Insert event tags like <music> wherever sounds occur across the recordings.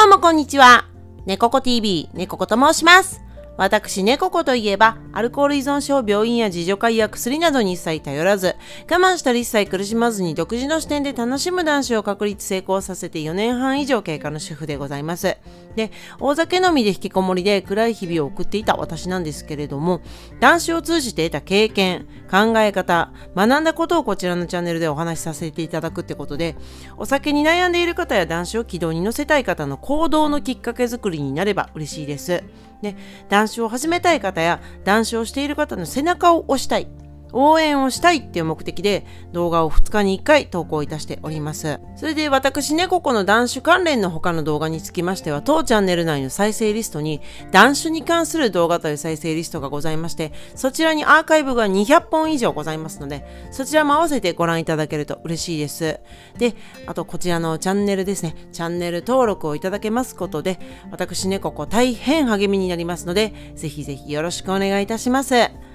どうもこんにちは。猫子 TV、猫子と申します。私、猫子といえば、アルコール依存症、病院や自助会や薬などに一切頼らず、我慢したり一切苦しまずに独自の視点で楽しむ男子を確立成功させて4年半以上経過の主婦でございます。で、大酒飲みで引きこもりで暗い日々を送っていた私なんですけれども、男子を通じて得た経験、考え方、学んだことをこちらのチャンネルでお話しさせていただくってことで、お酒に悩んでいる方や男子を軌道に乗せたい方の行動のきっかけ作りになれば嬉しいです。ね、男子を始めたい方や男子をしている方の背中を押したい。応援をしたいっていう目的で動画を2日に1回投稿いたしております。それで私猫子の男子関連の他の動画につきましては当チャンネル内の再生リストに男子に関する動画という再生リストがございましてそちらにアーカイブが200本以上ございますのでそちらも合わせてご覧いただけると嬉しいです。で、あとこちらのチャンネルですね。チャンネル登録をいただけますことで私猫子大変励みになりますのでぜひぜひよろしくお願いいたします。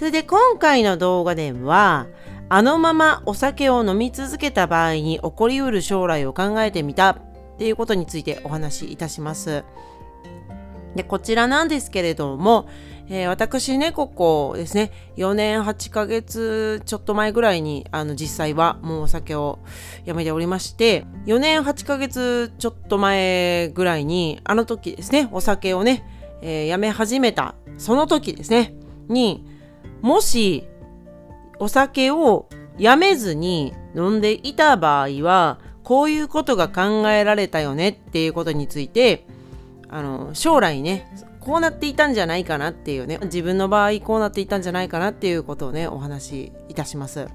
それで今回の動画では、あのままお酒を飲み続けた場合に起こりうる将来を考えてみたっていうことについてお話しいたします。で、こちらなんですけれども、えー、私ね、ここですね、4年8ヶ月ちょっと前ぐらいに、あの、実際はもうお酒をやめておりまして、4年8ヶ月ちょっと前ぐらいに、あの時ですね、お酒をね、えー、やめ始めた、その時ですね、に、もしお酒をやめずに飲んでいた場合はこういうことが考えられたよねっていうことについてあの将来ねこうなっていたんじゃないかなっていうね自分の場合こうなっていたんじゃないかなっていうことをねお話しいたします。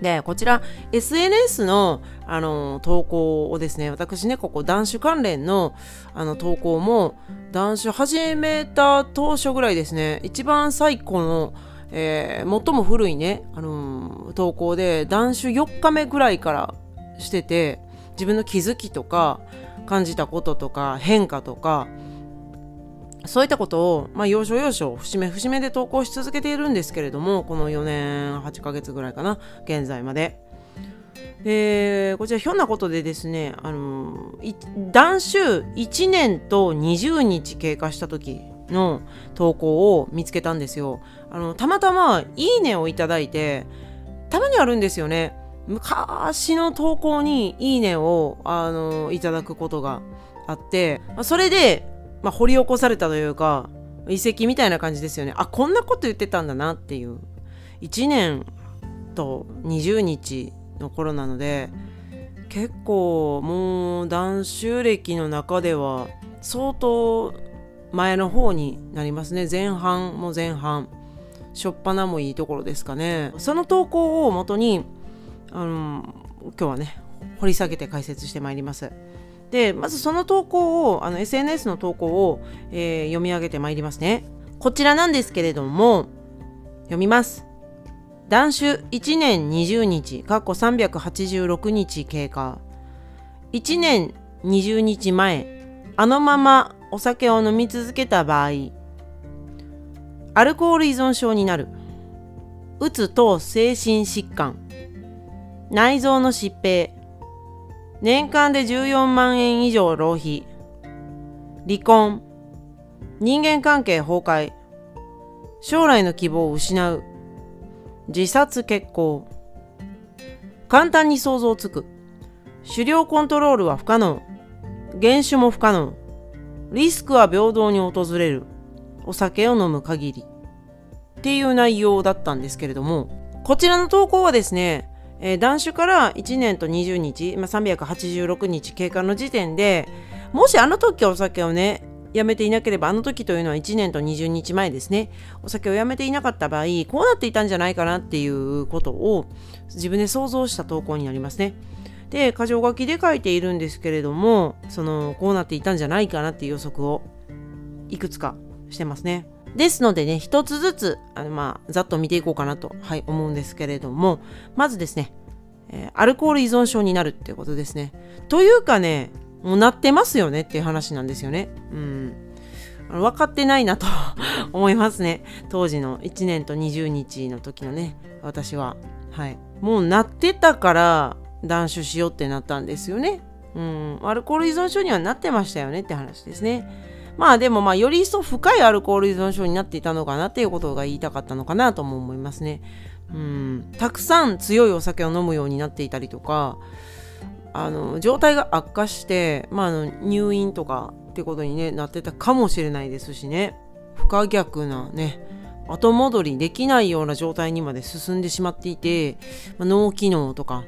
で、こちら SNS のあの投稿をですね、私ね、ここ男子関連のあの投稿も男子始めた当初ぐらいですね、一番最古の、えー、最も古いね、あの投稿で男子4日目ぐらいからしてて、自分の気づきとか感じたこととか変化とか、そういったことを、まあ、要所要所、節目節目で投稿し続けているんですけれども、この4年8ヶ月ぐらいかな、現在まで。で、こちらひょんなことでですね、あの、断酒1年と20日経過した時の投稿を見つけたんですよ。あの、たまたまいいねをいただいて、たまにあるんですよね。昔の投稿にいいねを、あの、いただくことがあって、それでまあ、掘り起こされたというか遺跡みたいな感じですよね。あこんなこと言ってたんだなっていう。1年と20日の頃なので結構もう男子歴の中では相当前の方になりますね。前半も前半。初っ端もいいところですかね。その投稿をもとにあの今日はね掘り下げて解説してまいります。でまずその投稿をあの SNS の投稿を、えー、読み上げてまいりますね。こちらなんですけれども読みます。断酒1年20日過去386日経過。1年20日前あのままお酒を飲み続けた場合アルコール依存症になる。うつ等精神疾患。内臓の疾病。年間で14万円以上浪費。離婚。人間関係崩壊。将来の希望を失う。自殺決行。簡単に想像つく。狩猟コントロールは不可能。原種も不可能。リスクは平等に訪れる。お酒を飲む限り。っていう内容だったんですけれども。こちらの投稿はですねえー、断酒から1年と20日、まあ、386日経過の時点でもしあの時お酒をねやめていなければあの時というのは1年と20日前ですね。お酒をやめていなかった場合こうなっていたんじゃないかなっていうことを自分で想像した投稿になりますね。で箇条書きで書いているんですけれどもそのこうなっていたんじゃないかなっていう予測をいくつかしてますね。ですのでね、一つずつ、あのまあ、ざっと見ていこうかなと、はい、思うんですけれども、まずですね、えー、アルコール依存症になるっていうことですね。というかね、もうなってますよねっていう話なんですよね。うん。分かってないなと <laughs> 思いますね。当時の1年と20日の時のね、私は。はい。もうなってたから断酒しようってなったんですよね。うん、アルコール依存症にはなってましたよねって話ですね。まあでもまあより一層深いアルコール依存症になっていたのかなっていうことが言いたかったのかなとも思いますね。うん、たくさん強いお酒を飲むようになっていたりとかあの状態が悪化して、まあ、あの入院とかってことに、ね、なってたかもしれないですしね不可逆なね後戻りできないような状態にまで進んでしまっていて、まあ、脳機能とか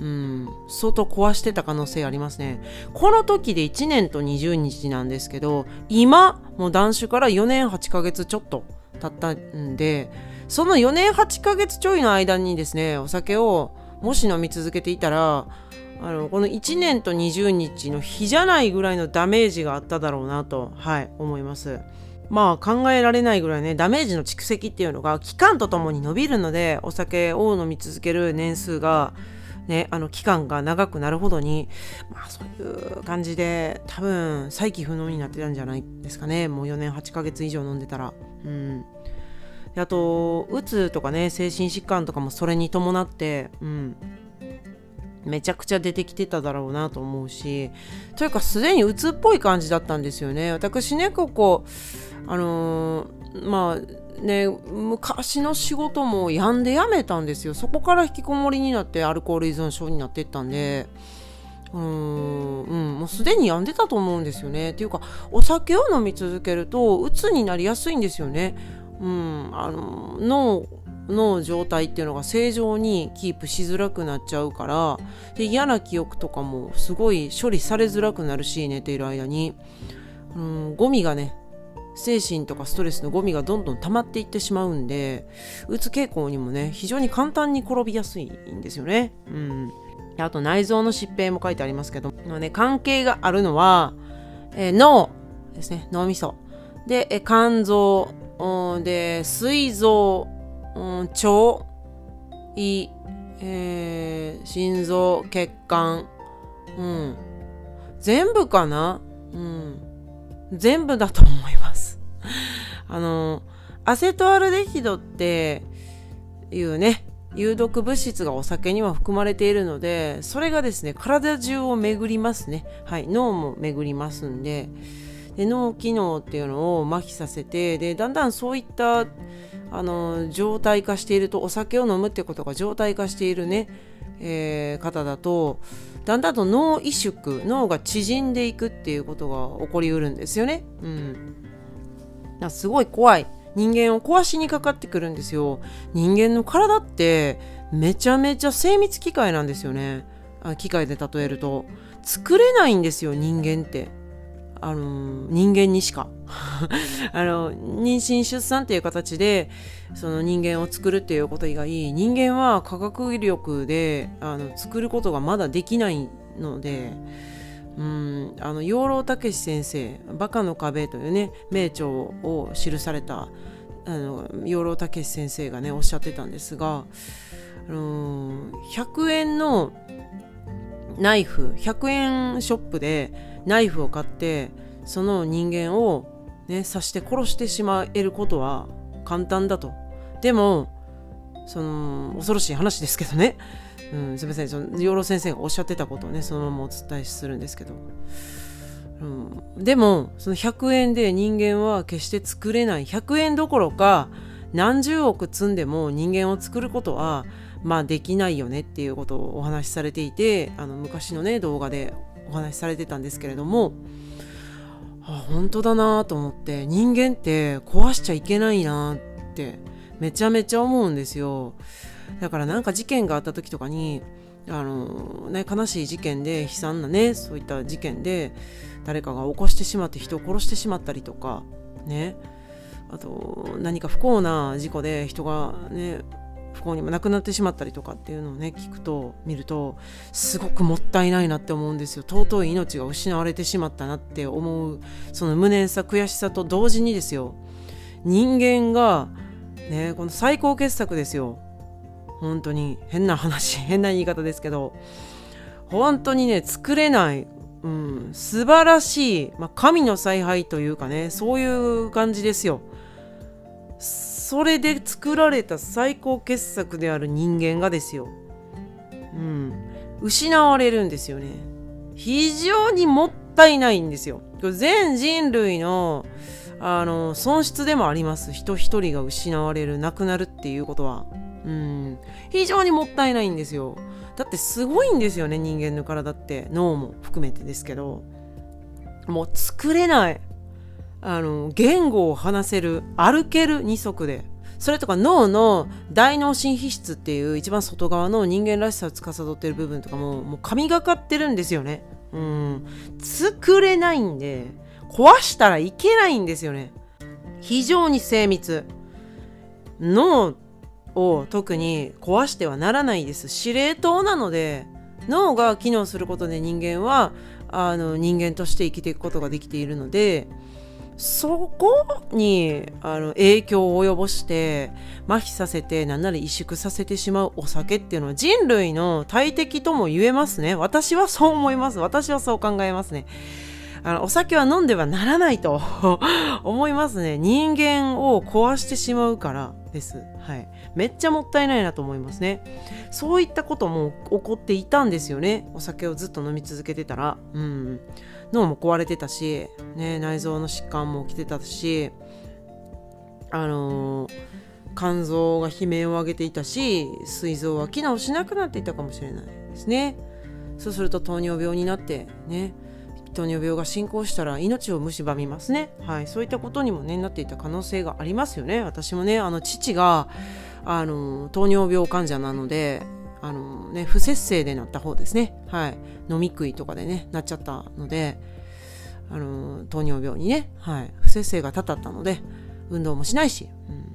うん、相当壊してた可能性ありますね。この時で1年と20日なんですけど、今、もう断酒から4年8ヶ月ちょっと経ったんで、その4年8ヶ月ちょいの間にですね、お酒をもし飲み続けていたら、あのこの1年と20日の日じゃないぐらいのダメージがあっただろうなと、はい、思います。まあ考えられないぐらいね、ダメージの蓄積っていうのが期間とともに伸びるので、お酒を飲み続ける年数がね、あの期間が長くなるほどに、まあそういう感じで多分再起不能になってたんじゃないですかね。もう4年8ヶ月以上飲んでたら。うん。であと、うつとかね、精神疾患とかもそれに伴って、うん。めちゃくちゃ出てきてただろうなと思うし、というかすでにうつっぽい感じだったんですよね。私ね、ここ、あのー、まあ、ね、昔の仕事もやんでやめたんですよ。そこから引きこもりになってアルコール依存症になっていったんで。うん、うん、もうすでにやんでたと思うんですよね。っていうかお酒を飲み続けるとうつになりやすいんですよね、うん、あの脳の状態っていうのが正常にキープしづらくなっちゃうからで嫌な記憶とかもすごい処理されづらくなるし寝ている間に、うん、ゴミがね精神とかストレスのゴミがどんどん溜まっていってしまうんでうつ傾向にもね非常に簡単に転びやすいんですよね。うん、あと内臓の疾病も書いてありますけど、まあね、関係があるのは、えー、脳ですね。脳みそ。で、え肝臓で膵臓、うん、腸胃、えー、心臓血管、うん、全部かな、うん、全部だと思います。あの、アセトアルデヒドっていうね、有毒物質がお酒には含まれているので、それがですね、体中を巡りますね。はい、脳も巡りますんで、で脳機能っていうのを麻痺させて、で、だんだんそういったあの状態化していると、お酒を飲むってことが状態化しているね、えー、方だと、だんだんと脳萎縮、脳が縮んでいくっていうことが起こりうるんですよね。うん。すごい怖い。人間を壊しにかかってくるんですよ。人間の体ってめちゃめちゃ精密機械なんですよね。機械で例えると。作れないんですよ人間って。あの人間にしか。<laughs> あの妊娠出産っていう形でその人間を作るっていうこと以外人間は科学力であの作ることがまだできないのでうんあの養老孟先生「バカの壁」というね名著を記されたあの養老孟先生がねおっしゃってたんですが、あの100円のナイフ100円ショップでナイフを買ってその人間を、ね、刺して殺してしまえることは簡単だと。でもその恐ろしい話ですけどね。うん、すみません。その養老先生がおっしゃってたことをねそのままお伝えするんですけど、うん、でもその100円で人間は決して作れない。100円どころか何十億積んでも人間を作ることはまあできないよねっていうことをお話しされていてあの昔のね動画でお話しされてたんですけれども。あ本当だなと思って人間って壊しちゃいけないなってめちゃめちゃ思うんですよ。だからなんか事件があった時とかにあの、ね、悲しい事件で悲惨なねそういった事件で誰かが起こしてしまって人を殺してしまったりとかね。あと何か不幸な事故で人がね不幸にも亡くなってしまったりとかっていうのをね聞くと見るとすごくもったいないなって思うんですよ。尊い命が失われてしまったなって思うその無念さ悔しさと同時にですよ。人間がねこの最高傑作ですよ。本当に変な話 <laughs> 変な言い方ですけど本当にね作れない、うん、素晴らしい、まあ、神の采配というかねそういう感じですよ。それで作られた最高傑作である人間がですよ、うん、失われるんですよね。非常にもったいないんですよ。全人類のあの損失でもあります。人一人が失われる亡くなるっていうことは。うん。非常にもったいないんですよ。だってすごいんですよね人間の体って。脳も含めてですけど。もう作れない。あの言語を話せる歩ける二足で。それとか脳の大脳新皮質っていう一番外側の人間らしさを司ってる部分とかももう神がかってるんですよね。うん。作れないんで壊したらいけないんですよね。非常に精密。脳を特に壊してはならないです。司令塔なので脳が機能することで人間はあの人間として生きていくことができているのでそこにあの影響を及ぼして麻痺させて何なら萎縮させてしまうお酒っていうのは人類の大敵とも言えますね。私はそう思います。私はそう考えますね。あのお酒は飲んではならないと <laughs> 思いますね。人間を壊してしまうからです。はい。めっちゃもったいないなと思いますね。そういったことも起こっていたんですよね。お酒をずっと飲み続けてたら。うん。脳も壊れてたし、ね、内臓の疾患も起きてたしあのー、肝臓が悲鳴を上げていたし膵臓は機能しなくなっていたかもしれないですね。そうすると糖尿病になってね糖尿病が進行したら命を蝕みますね、はい、そういったことにも、ね、なっていた可能性がありますよね。私もねあの父があの糖尿病患者なのであの、ね、不節制でなった方ですね、はい、飲み食いとかでねなっちゃったのであの糖尿病にね、はい、不節制がたたったので運動もしないし、うん。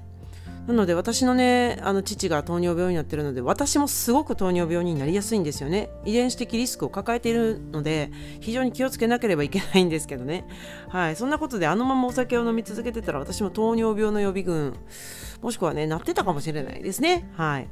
なので私のねあの父が糖尿病になってるので私もすごく糖尿病になりやすいんですよね。遺伝子的リスクを抱えているので非常に気をつけなければいけないんですけどね。はい。そんなことであのままお酒を飲み続けてたら私も糖尿病の予備軍もしくはねなってたかもしれないですね。はい。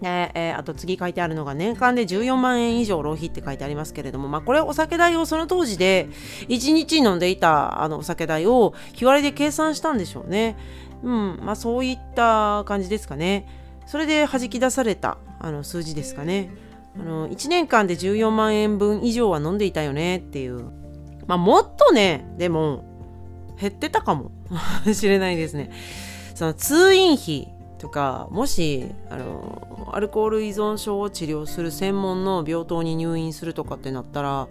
ねえー、あと次書いてあるのが年間で14万円以上浪費って書いてありますけれども、まあ、これお酒代をその当時で1日飲んでいたあのお酒代を日割りで計算したんでしょうね。うんまあ、そういった感じですかね。それで弾き出されたあの数字ですかね。あの1年間で14万円分以上は飲んでいたよねっていう。まあ、もっとね、でも減ってたかも <laughs> しれないですね。その通院費とかもしあのアルコール依存症を治療する専門の病棟に入院するとかってなったら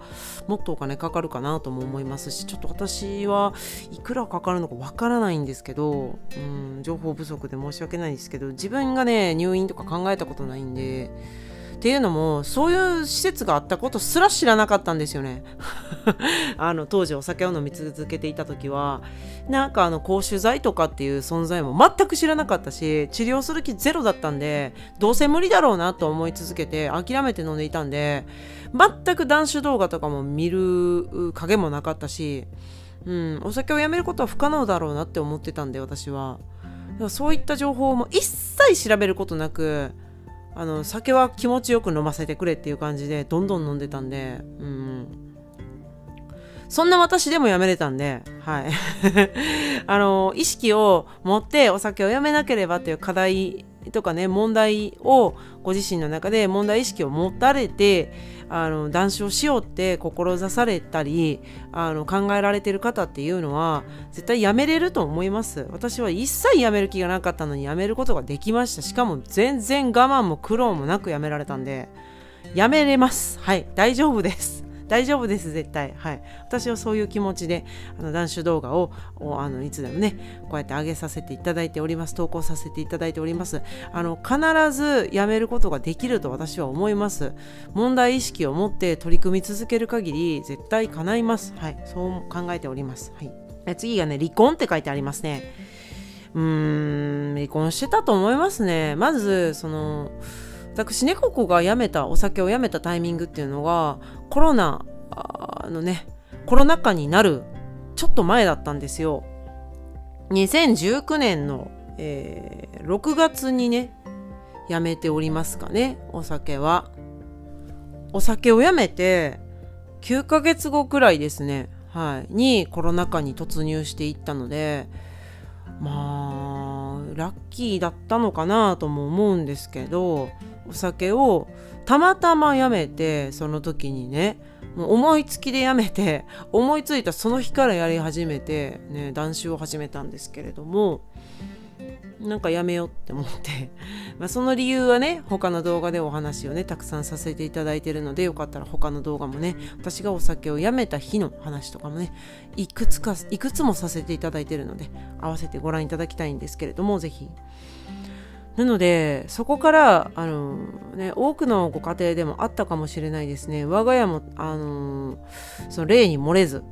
もっとお金かかるかなとも思いますしちょっと私はいくらかかるのかわからないんですけど、うん、情報不足で申し訳ないですけど自分がね入院とか考えたことないんで。っていうのもそういう施設があったことすら知らなかったんですよね。<laughs> あの当時お酒を飲み続けていた時はなんかあの公衆剤とかっていう存在も全く知らなかったし治療する気ゼロだったんでどうせ無理だろうなと思い続けて諦めて飲んでいたんで全く断酒動画とかも見る影もなかったし、うん、お酒をやめることは不可能だろうなって思ってたんで私は。そういった情報も一切調べることなくあの酒は気持ちよく飲ませてくれっていう感じでどんどん飲んでたんで、うん、そんな私でもやめれたんで、はい。<laughs> あの、意識を持ってお酒をやめなければという課題とかね、問題をご自身の中で問題意識を持たれて、あの断酒をしようって志されたりあの考えられてる方っていうのは絶対やめれると思います。私は一切やめる気がなかったのにやめることができました。しかも全然我慢も苦労もなくやめられたんで。やめれます。はい。大丈夫です。大丈夫です絶対。はい。私はそういう気持ちであの断酒動画をあのいつでもねこうやって上げさせていただいております。投稿させていただいております。あの必ずやめることができると私は思います。問題意識を持って取り組み続ける限り絶対叶います。はい。そう考えております。はい。次がね離婚って書いてありますね。うーん離婚してたと思いますね。まずその私猫子が辞めたお酒をやめたタイミングっていうのがコロナのねコロナ禍になるちょっと前だったんですよ。2019年の、えー、6月にねやめておりますかねお酒は。お酒をやめて9ヶ月後くらいですねはいにコロナ禍に突入していったのでまあラッキーだったのかなとも思うんですけどお酒をたまたま辞めてその時にねもう思いつきで辞めて <laughs> 思いついたその日からやり始めてね断酒を始めたんですけれどもなんかやめようって思って。<laughs> まあその理由はね他の動画でお話をねたくさんさせていただいてるのでよかったら他の動画もね私がお酒をやめた日の話とかもねいくつかいくつもさせていただいてるので合わせてご覧いただきたいんですけれどもぜひ。なのでそこからあの、ね、多くのご家庭でもあったかもしれないですね我が家もあのその例に漏れず、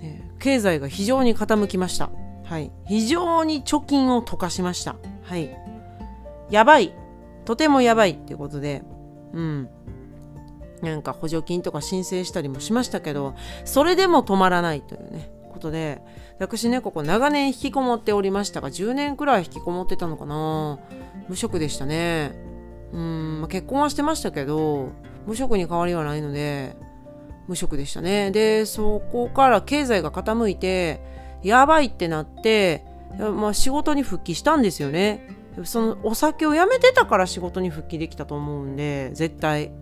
ね、経済が非常に傾きましたはい。非常に貯金を溶かしました。はい。やばい。とてもやばいっていうことで、うん。なんか補助金とか申請したりもしましたけど、それでも止まらないというね、ことで、私ね、ここ長年引きこもっておりましたが、10年くらい引きこもってたのかな無職でしたね。うん、まあ、結婚はしてましたけど、無職に変わりはないので、無職でしたね。で、そこから経済が傾いて、やばいってなって、まあ、仕事に復帰したんですよね。そのお酒をやめてたから仕事に復帰できたと思うんで絶対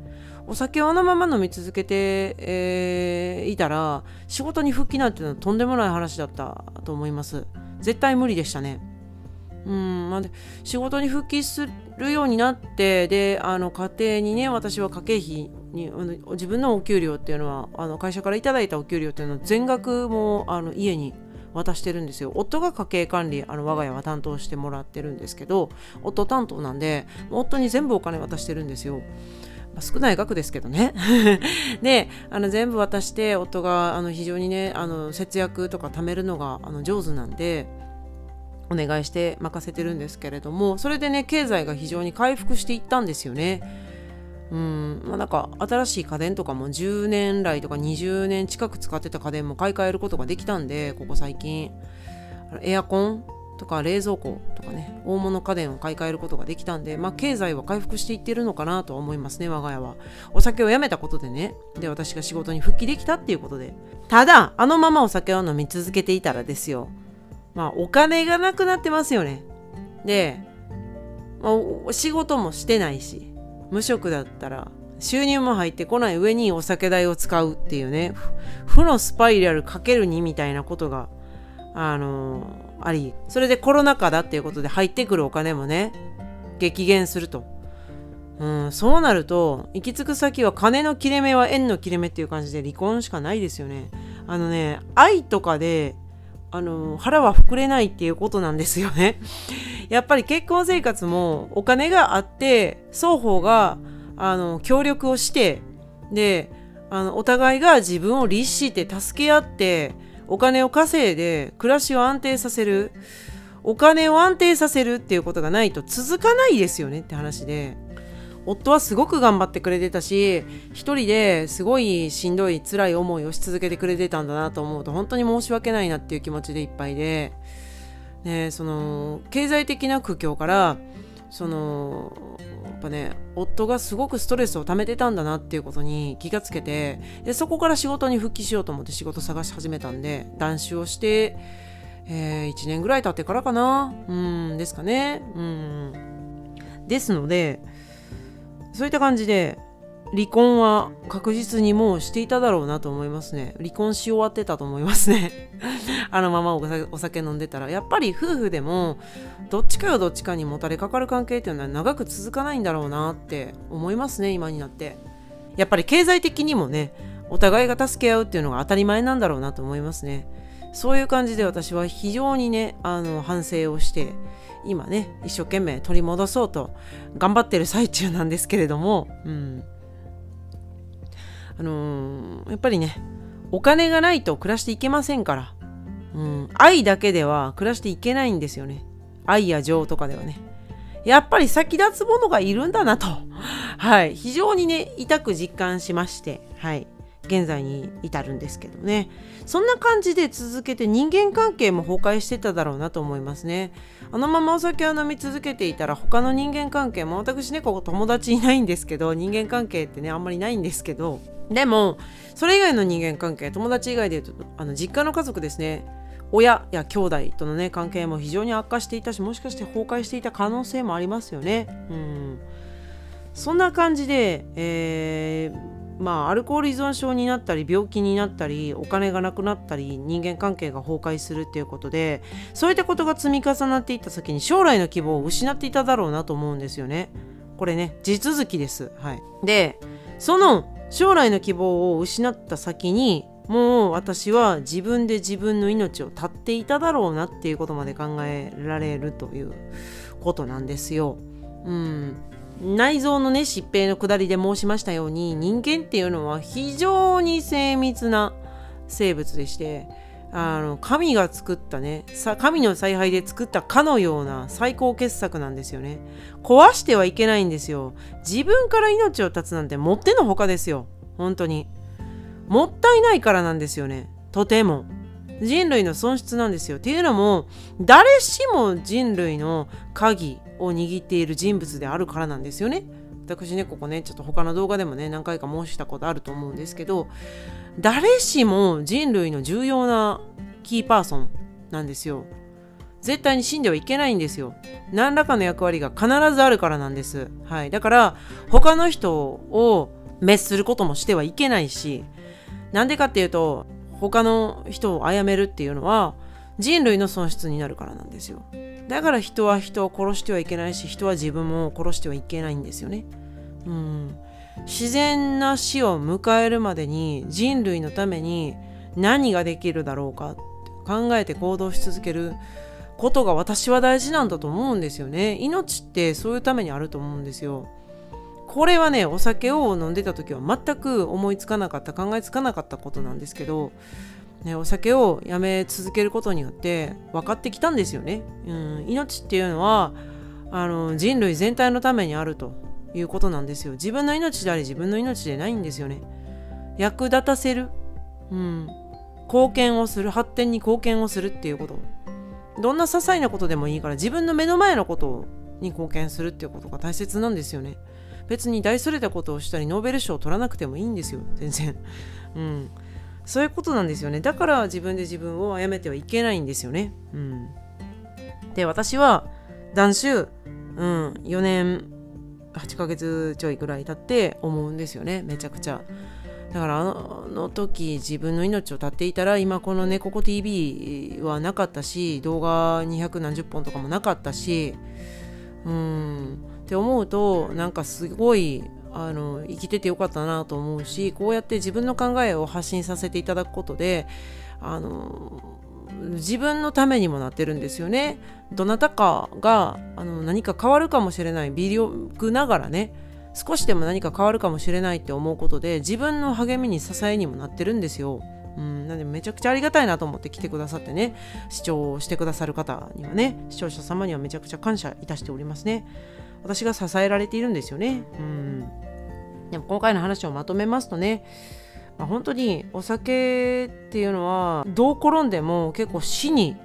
お酒をあのまま飲み続けて、えー、いたら仕事に復帰なんていうのはとんでもない話だったと思います。絶対無理でしたね。うんまあ、仕事に復帰するようになってであの家庭にね私は家計費にあの自分のお給料っていうのはあの会社から頂いたお給料っていうのは全額もあの家に渡してるんですよ。夫が家計管理あの我が家は担当してもらってるんですけど夫担当なんで夫に全部お金渡してるんですよ。まあ、少ない額ですけどね。<laughs> であの全部渡して夫があの非常にねあの節約とか貯めるのがあの上手なんでお願いして任せてるんですけれどもそれでね経済が非常に回復していったんですよね。うん。まあ、なんか新しい家電とかも10年来とか20年近く使ってた家電も買い替えることができたんでここ最近。エアコンとか冷蔵庫とかね大物家電を買い替えることができたんでまあ経済は回復していってるのかなとは思いますね我が家は。お酒をやめたことでね。で私が仕事に復帰できたっていうことで。ただあのままお酒を飲み続けていたらですよ。まあお金がなくなってますよね。で、まあ、仕事もしてないし無職だったら収入も入ってこない上にお酒代を使うっていうね。負のスパイラルかける2みたいなことがあのー、ありそれでコロナ禍だっていうことで入ってくるお金もね激減すると、うん、そうなると行き着く先は金の切れ目は縁の切れ目っていう感じで離婚しかないですよね。あのね愛とかであの腹は膨れないっていうことなんですよね。<laughs> やっぱり結婚生活もお金があって双方があの協力をしてであのお互いが自分を律して助け合ってお金を稼いで暮らしを安定させる。お金を安定させるっていうことがないと続かないですよねって話で。夫はすごく頑張ってくれてたし一人ですごいしんどい辛い思いをし続けてくれてたんだなと思うと本当に申し訳ないなっていう気持ちでいっぱいで。ね、その経済的な苦境からそのぱね夫がすごくストレスを溜めてたんだなっていうことに気がつけてでそこから仕事に復帰しようと思って仕事探し始めたんで断酒をして、えー、1年ぐらい経ってからかな。うんですかね。うん。ですのでそういった感じで離婚は確実にもうしていただろうなと思いますね。離婚し終わってたと思いますね。<laughs> あのままお酒飲んでたら。やっぱり夫婦でもどっちかがどっちかにもたれかかる関係っていうのは長く続かないんだろうなって思いますね、今になって。やっぱり経済的にもね、お互いが助け合うっていうのが当たり前なんだろうなと思いますね。そういう感じで私は非常にね、あの反省をして、今ね、一生懸命取り戻そうと頑張ってる最中なんですけれども、うん。あのー、やっぱりね、お金がないと暮らしていけませんから、うん、愛だけでは暮らしていけないんですよね。愛や情とかではね。やっぱり先立つものがいるんだなと、はい、非常にね、痛く実感しまして、はい、現在に至るんですけどね。そんな感じで続けて人間関係も崩壊してただろうなと思いますね。あのままお酒を飲み続けていたら他の人間関係も私ねここ友達いないんですけど人間関係ってねあんまりないんですけどでもそれ以外の人間関係友達以外で言うとあの実家の家族ですね親や兄弟とのね関係も非常に悪化していたしもしかして崩壊していた可能性もありますよね。うんそんな感じで、えーまあ、アルコール依存症になったり病気になったりお金がなくなったり人間関係が崩壊するっていうことでそういったことが積み重なっていった先に将来の希望を失っていただろうなと思うんですよね。これね地続きです。はい、でその将来の希望を失った先にもう私は自分で自分の命を絶っていただろうなっていうことまで考えられるということなんですよ。うん、内臓のね疾病のくだりで申しましたように人間っていうのは非常に精密な生物でしてあの神が作ったね神の采配で作ったかのような最高傑作なんですよね。壊してはいけないんですよ。自分から命を絶つなんてもってのほかですよ。本当に。もったいないからなんですよね。とても。人類の損失なんですよ。っていうのも誰しも人類の鍵を握っている人物であるからなんですよね。私ねここねちょっと他の動画でもね何回か申したことあると思うんですけど誰しも人類の重要なキーパーソンなんですよ。絶対に死んではいけないんですよ。何らかの役割が必ずあるからなんです。はい。だから他の人を滅することもしてはいけないしなんでかっていうと他の人を殺めるっていうのは人類の損失になるからなんですよ。だから人は人を殺してはいけないし人は自分も殺してはいけないんですよね。うん、自然な死を迎えるまでに人類のために何ができるだろうか考えて行動し続けることが私は大事なんだと思うんですよね。命ってそういうためにあると思うんですよ。これはねお酒を飲んでた時は全く思いつかなかった考えつかなかったことなんですけどね、お酒をやめ続けることによって分かってきたんですよね。うん、命っていうのはあの人類全体のためにあるということなんですよ。自分の命であり自分の命でないんですよね。役立たせる、うん、貢献をする発展に貢献をするっていうことどんな些細なことでもいいから自分の目の前のことに貢献するっていうことが大切なんですよね。別に大それたことをしたりノーベル賞を取らなくてもいいんですよ全然。うんそういうことなんですよね。だから自分で自分を殺めてはいけないんですよね。うん。で私は断酒うん4年8ヶ月ちょいぐらい経って思うんですよね。めちゃくちゃ。だからあの時自分の命を絶っていたら今この「ねここ TV」はなかったし動画200何十本とかもなかったしうん。って思うとなんかすごいあの生きててよかったなと思うしこうやって自分の考えを発信させていただくことであの自分のためにもなってるんですよね。どなたかがあの何か変わるかもしれない微力ながらね少しでも何か変わるかもしれないって思うことで自分の励みに支えにもなってるんですよ。うん、なんでめちゃくちゃありがたいなと思って来てくださってね視聴してくださる方にはね視聴者様にはめちゃくちゃ感謝いたしておりますね。私が支えられているんですよね。うん、でも今回の話をまとめますとね、まあ、本当にお酒っていうのはどう転んでも結構死に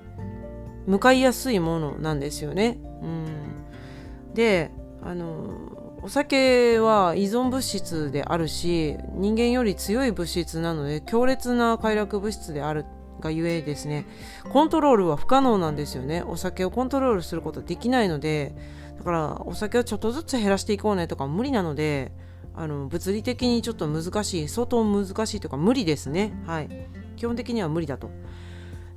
向かいやすいものなんですよね。うん、であのお酒は依存物質であるし人間より強い物質なので強烈な快楽物質であるがゆえですねコントロールは不可能なんですよね。お酒をコントロールすることできないのでだからお酒をちょっとずつ減らしていこうねとか無理なのであの物理的にちょっと難しい相当難しいというか無理ですね。はい。基本的には無理だと。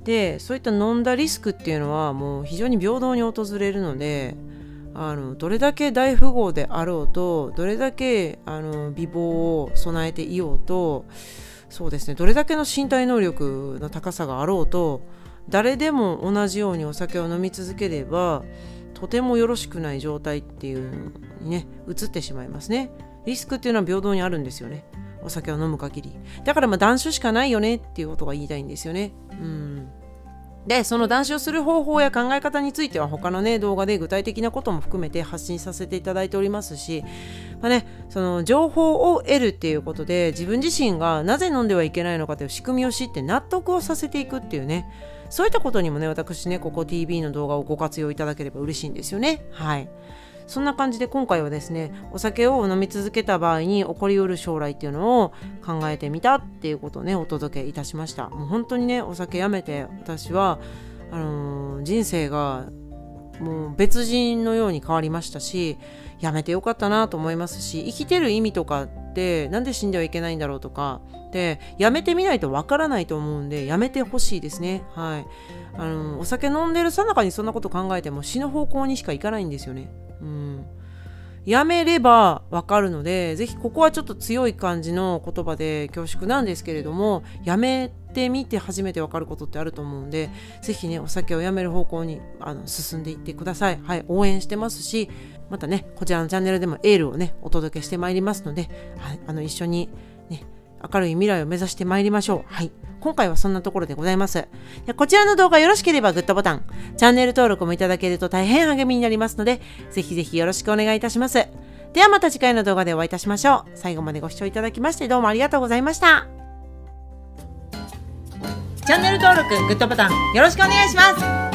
でそういった飲んだリスクっていうのはもう非常に平等に訪れるのであのどれだけ大富豪であろうとどれだけあの美貌を備えていようとそうですね。どれだけの身体能力の高さがあろうと誰でも同じようにお酒を飲み続ければとてもよろしくない状態っていうのにね移ってしまいますね。リスクっていうのは平等にあるんですよね。お酒を飲む限り。だからまあ断酒しかないよねっていうことが言いたいんですよね。うん。でその断酒をする方法や考え方については他のね動画で具体的なことも含めて発信させていただいておりますし、まあね、その情報を得るっていうことで自分自身がなぜ飲んではいけないのかという仕組みを知って納得をさせていくっていうね。そういったことにもね私ねここ TV の動画をご活用いただければ嬉しいんですよね。はい。そんな感じで今回はですねお酒を飲み続けた場合に起こりうる将来っていうのを考えてみたっていうことをねお届けいたしました。もう本当にねお酒やめて私はあのー、人生がもう別人のように変わりましたしやめてよかったなと思いますし生きてる意味とかってなんで死んではいけないんだろうとか。でやめてみないとわからないと思うんでやめてほしいですね。はい。あのお酒飲んでるさなかにそんなこと考えても死ぬ方向にしか行かないんですよね。うん。やめればわかるので、ぜひここはちょっと強い感じの言葉で恐縮なんですけれども、やめてみて初めてわかることってあると思うんで、ぜひね、お酒をやめる方向にあの進んでいってください。はい、応援してますし、またね、こちらのチャンネルでもエールをね、お届けしてまいりますので、はい、あの一緒にね、明るい未来を目指してまいりましょう。はい。今回はそんなところでございます。こちらの動画よろしければグッドボタン、チャンネル登録もいただけると大変励みになりますので、ぜひぜひよろしくお願いいたします。ではまた次回の動画でお会いいたしましょう。最後までご視聴いただきましてどうもありがとうございました。チャンネル登録、グッドボタンよろしくお願いします。